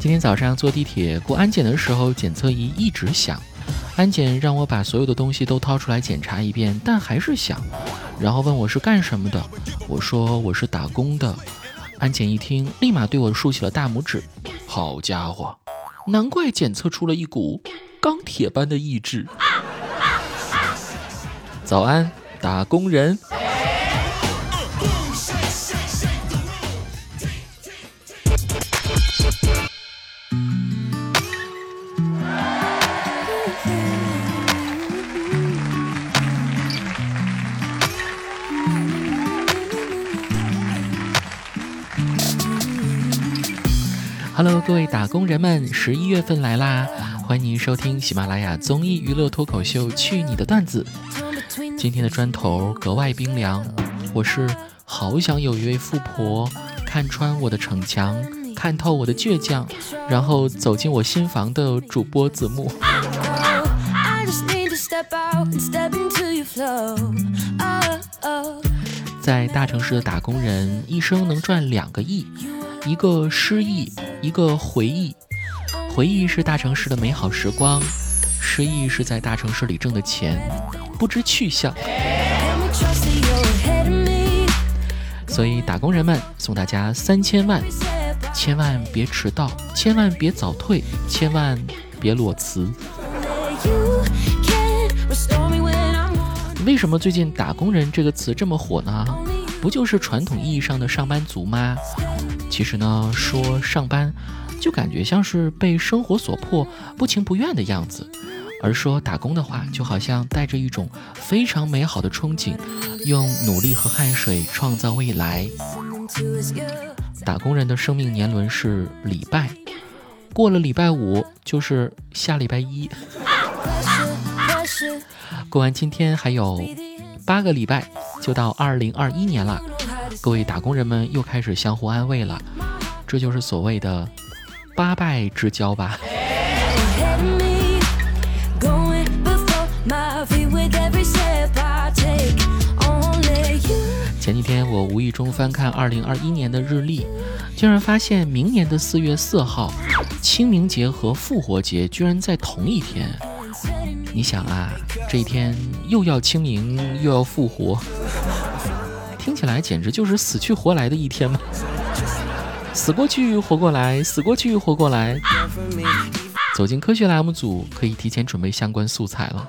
今天早上坐地铁过安检的时候，检测仪一直响。安检让我把所有的东西都掏出来检查一遍，但还是响。然后问我是干什么的，我说我是打工的。安检一听，立马对我竖起了大拇指。好家伙，难怪检测出了一股钢铁般的意志。早安，打工人。Hello，各位打工人们，十一月份来啦！欢迎您收听喜马拉雅综艺娱乐脱口秀《去你的段子》。今天的砖头格外冰凉，我是好想有一位富婆看穿我的逞强，看透我的倔强，然后走进我新房的主播子木。在大城市的打工人一生能赚两个亿。一个失忆，一个回忆。回忆是大城市的美好时光，失忆是在大城市里挣的钱不知去向。所以打工人们送大家三千万，千万别迟到，千万别早退，千万别裸辞。为什么最近“打工人”这个词这么火呢？不就是传统意义上的上班族吗？其实呢，说上班，就感觉像是被生活所迫、不情不愿的样子；而说打工的话，就好像带着一种非常美好的憧憬，用努力和汗水创造未来。打工人的生命年轮是礼拜，过了礼拜五就是下礼拜一。过完今天还有八个礼拜，就到二零二一年了。各位打工人们又开始相互安慰了，这就是所谓的八拜之交吧。前几天我无意中翻看二零二一年的日历，竟然发现明年的四月四号，清明节和复活节居然在同一天。你想啊，这一天又要清明又要复活。听起来简直就是死去活来的一天嘛！死过去活过来，死过去活过来。走进科学栏目组可以提前准备相关素材了。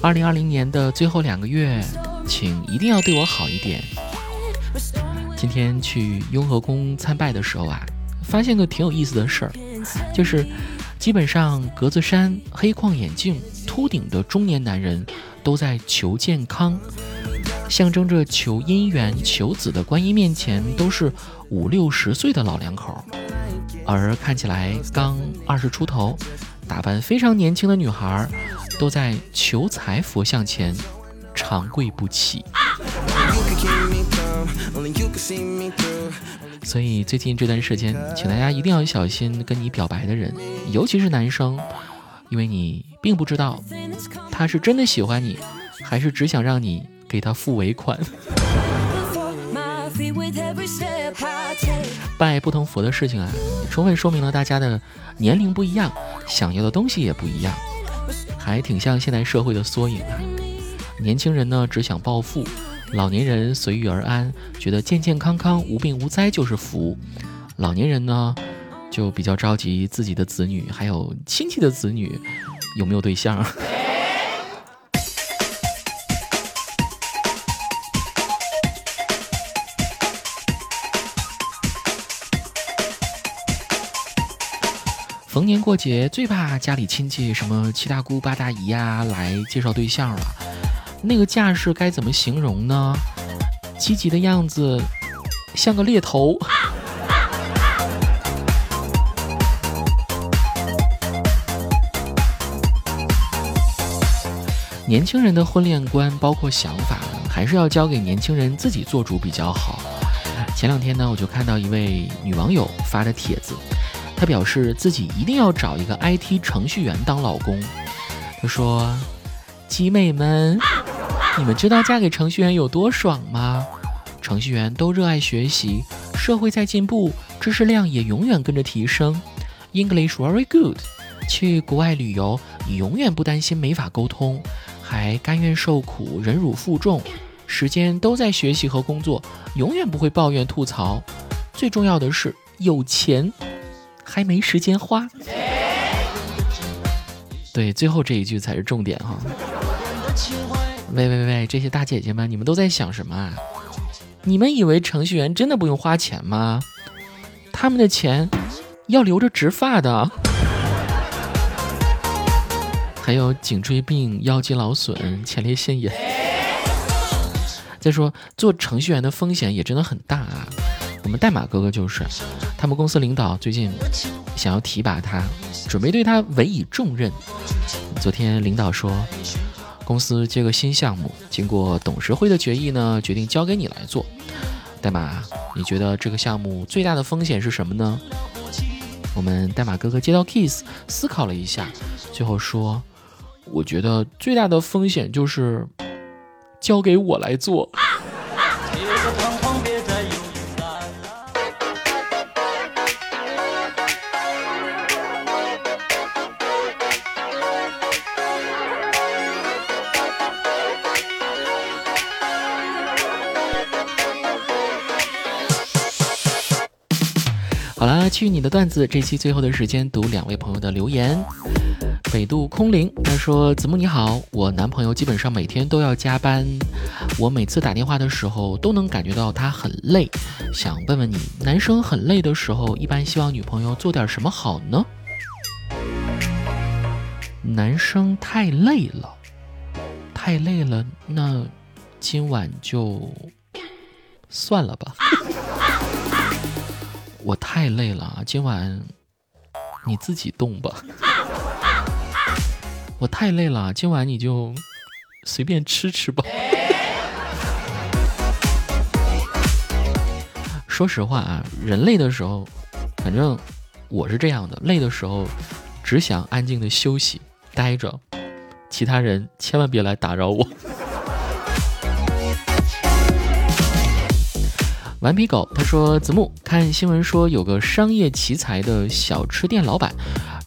二零二零年的最后两个月，请一定要对我好一点。今天去雍和宫参拜的时候啊，发现个挺有意思的事儿，就是基本上格子衫、黑框眼镜。秃顶的中年男人都在求健康，象征着求姻缘、求子的观音面前都是五六十岁的老两口，而看起来刚二十出头、打扮非常年轻的女孩都在求财佛像前长跪不起。所以最近这段时间，请大家一定要小心跟你表白的人，尤其是男生。因为你并不知道他是真的喜欢你，还是只想让你给他付尾款。拜不同佛的事情啊，充分说明了大家的年龄不一样，想要的东西也不一样，还挺像现代社会的缩影啊。年轻人呢只想暴富，老年人随遇而安，觉得健健康康、无病无灾就是福。老年人呢？就比较着急自己的子女，还有亲戚的子女有没有对象。逢年过节最怕家里亲戚什么七大姑八大姨呀来介绍对象了，那个架势该怎么形容呢？积极的样子像个猎头。年轻人的婚恋观包括想法，还是要交给年轻人自己做主比较好。前两天呢，我就看到一位女网友发的帖子，她表示自己一定要找一个 IT 程序员当老公。她说：“集美们，你们知道嫁给程序员有多爽吗？程序员都热爱学习，社会在进步，知识量也永远跟着提升。English very good。去国外旅游，你永远不担心没法沟通，还甘愿受苦，忍辱负重，时间都在学习和工作，永远不会抱怨吐槽。最重要的是有钱，还没时间花。对，最后这一句才是重点哈。喂喂喂，这些大姐姐们，你们都在想什么啊？你们以为程序员真的不用花钱吗？他们的钱要留着植发的。还有颈椎病、腰肌劳损、前列腺炎。再说做程序员的风险也真的很大啊！我们代码哥哥就是，他们公司领导最近想要提拔他，准备对他委以重任。昨天领导说，公司接个新项目，经过董事会的决议呢，决定交给你来做。代码，你觉得这个项目最大的风险是什么呢？我们代码哥哥接到 Kiss，思考了一下，最后说。我觉得最大的风险就是交给我来做。好了，去你的段子，这期最后的时间读两位朋友的留言。北渡空灵，他说：“子木你好，我男朋友基本上每天都要加班，我每次打电话的时候都能感觉到他很累。想问问你，男生很累的时候，一般希望女朋友做点什么好呢？”男生太累了，太累了，那今晚就算了吧。我太累了，今晚你自己动吧。我太累了，今晚你就随便吃吃吧。说实话啊，人累的时候，反正我是这样的，累的时候只想安静的休息，待着，其他人千万别来打扰我。顽皮狗他说：“子木看新闻说有个商业奇才的小吃店老板。”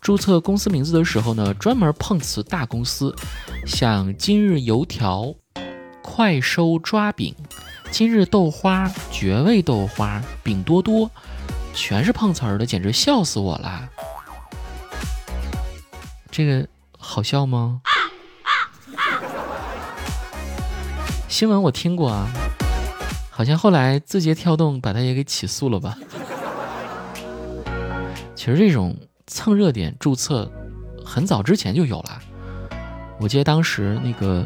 注册公司名字的时候呢，专门碰瓷大公司，像今日油条、快收抓饼、今日豆花、绝味豆花、饼多多，全是碰瓷儿的，简直笑死我了。这个好笑吗？新闻我听过啊，好像后来字节跳动把他也给起诉了吧？其实这种。蹭热点注册很早之前就有了，我记得当时那个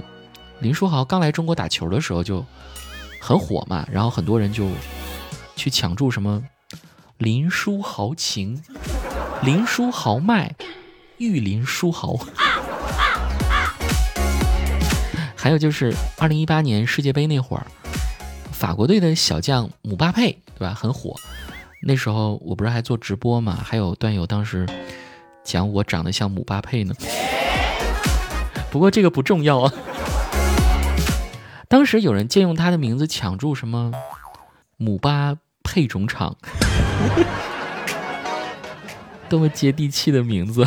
林书豪刚来中国打球的时候就很火嘛，然后很多人就去抢注什么林书豪情、林书豪迈、玉林书豪，还有就是二零一八年世界杯那会儿，法国队的小将姆巴佩，对吧？很火。那时候我不是还做直播嘛，还有段友当时讲我长得像姆巴佩呢。不过这个不重要啊。当时有人借用他的名字抢注什么姆巴佩种场，多么接地气的名字，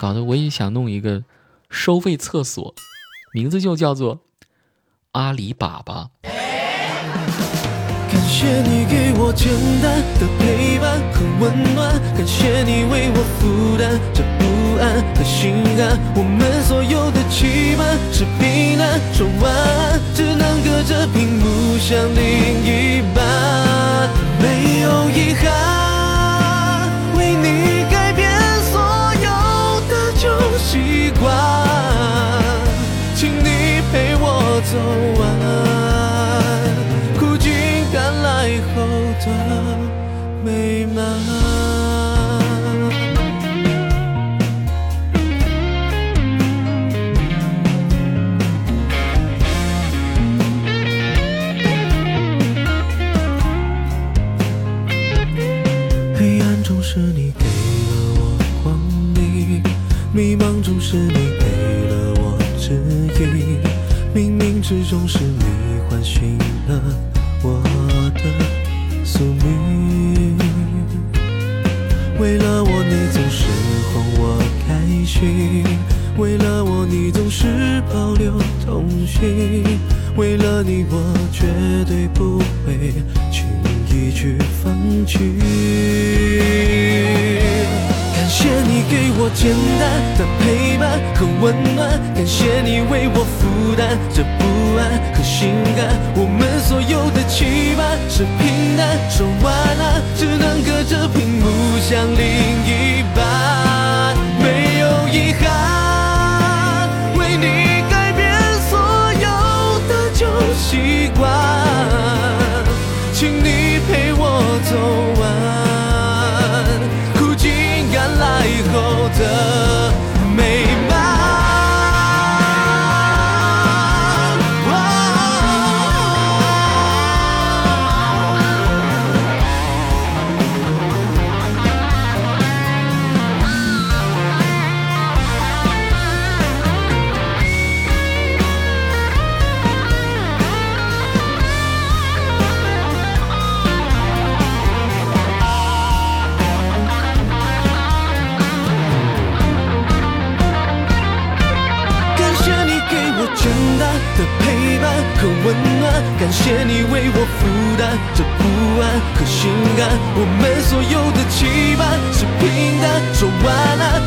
搞得我也想弄一个收费厕所，名字就叫做阿里粑粑。感谢你给我简单的陪伴和温暖，感谢你为我负担这不安和心寒。我们所有的期盼是平淡说完，只能隔着屏幕想另一半，为了我，你总是哄我开心；为了我，你总是保留童心；为了你，我绝对不会轻易去放弃。谢你给我简单的陪伴和温暖，感谢你为我负担这不安和心甘。我们所有的期盼是平淡，说晚安，只能隔着屏幕想另一谢你为我负担这不安和心寒。我们所有的期盼是平淡，说晚安，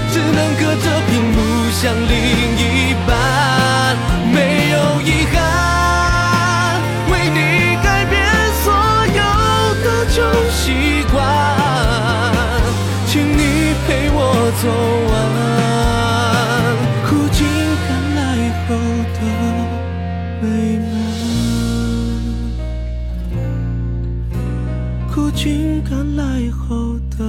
苦尽甘来后的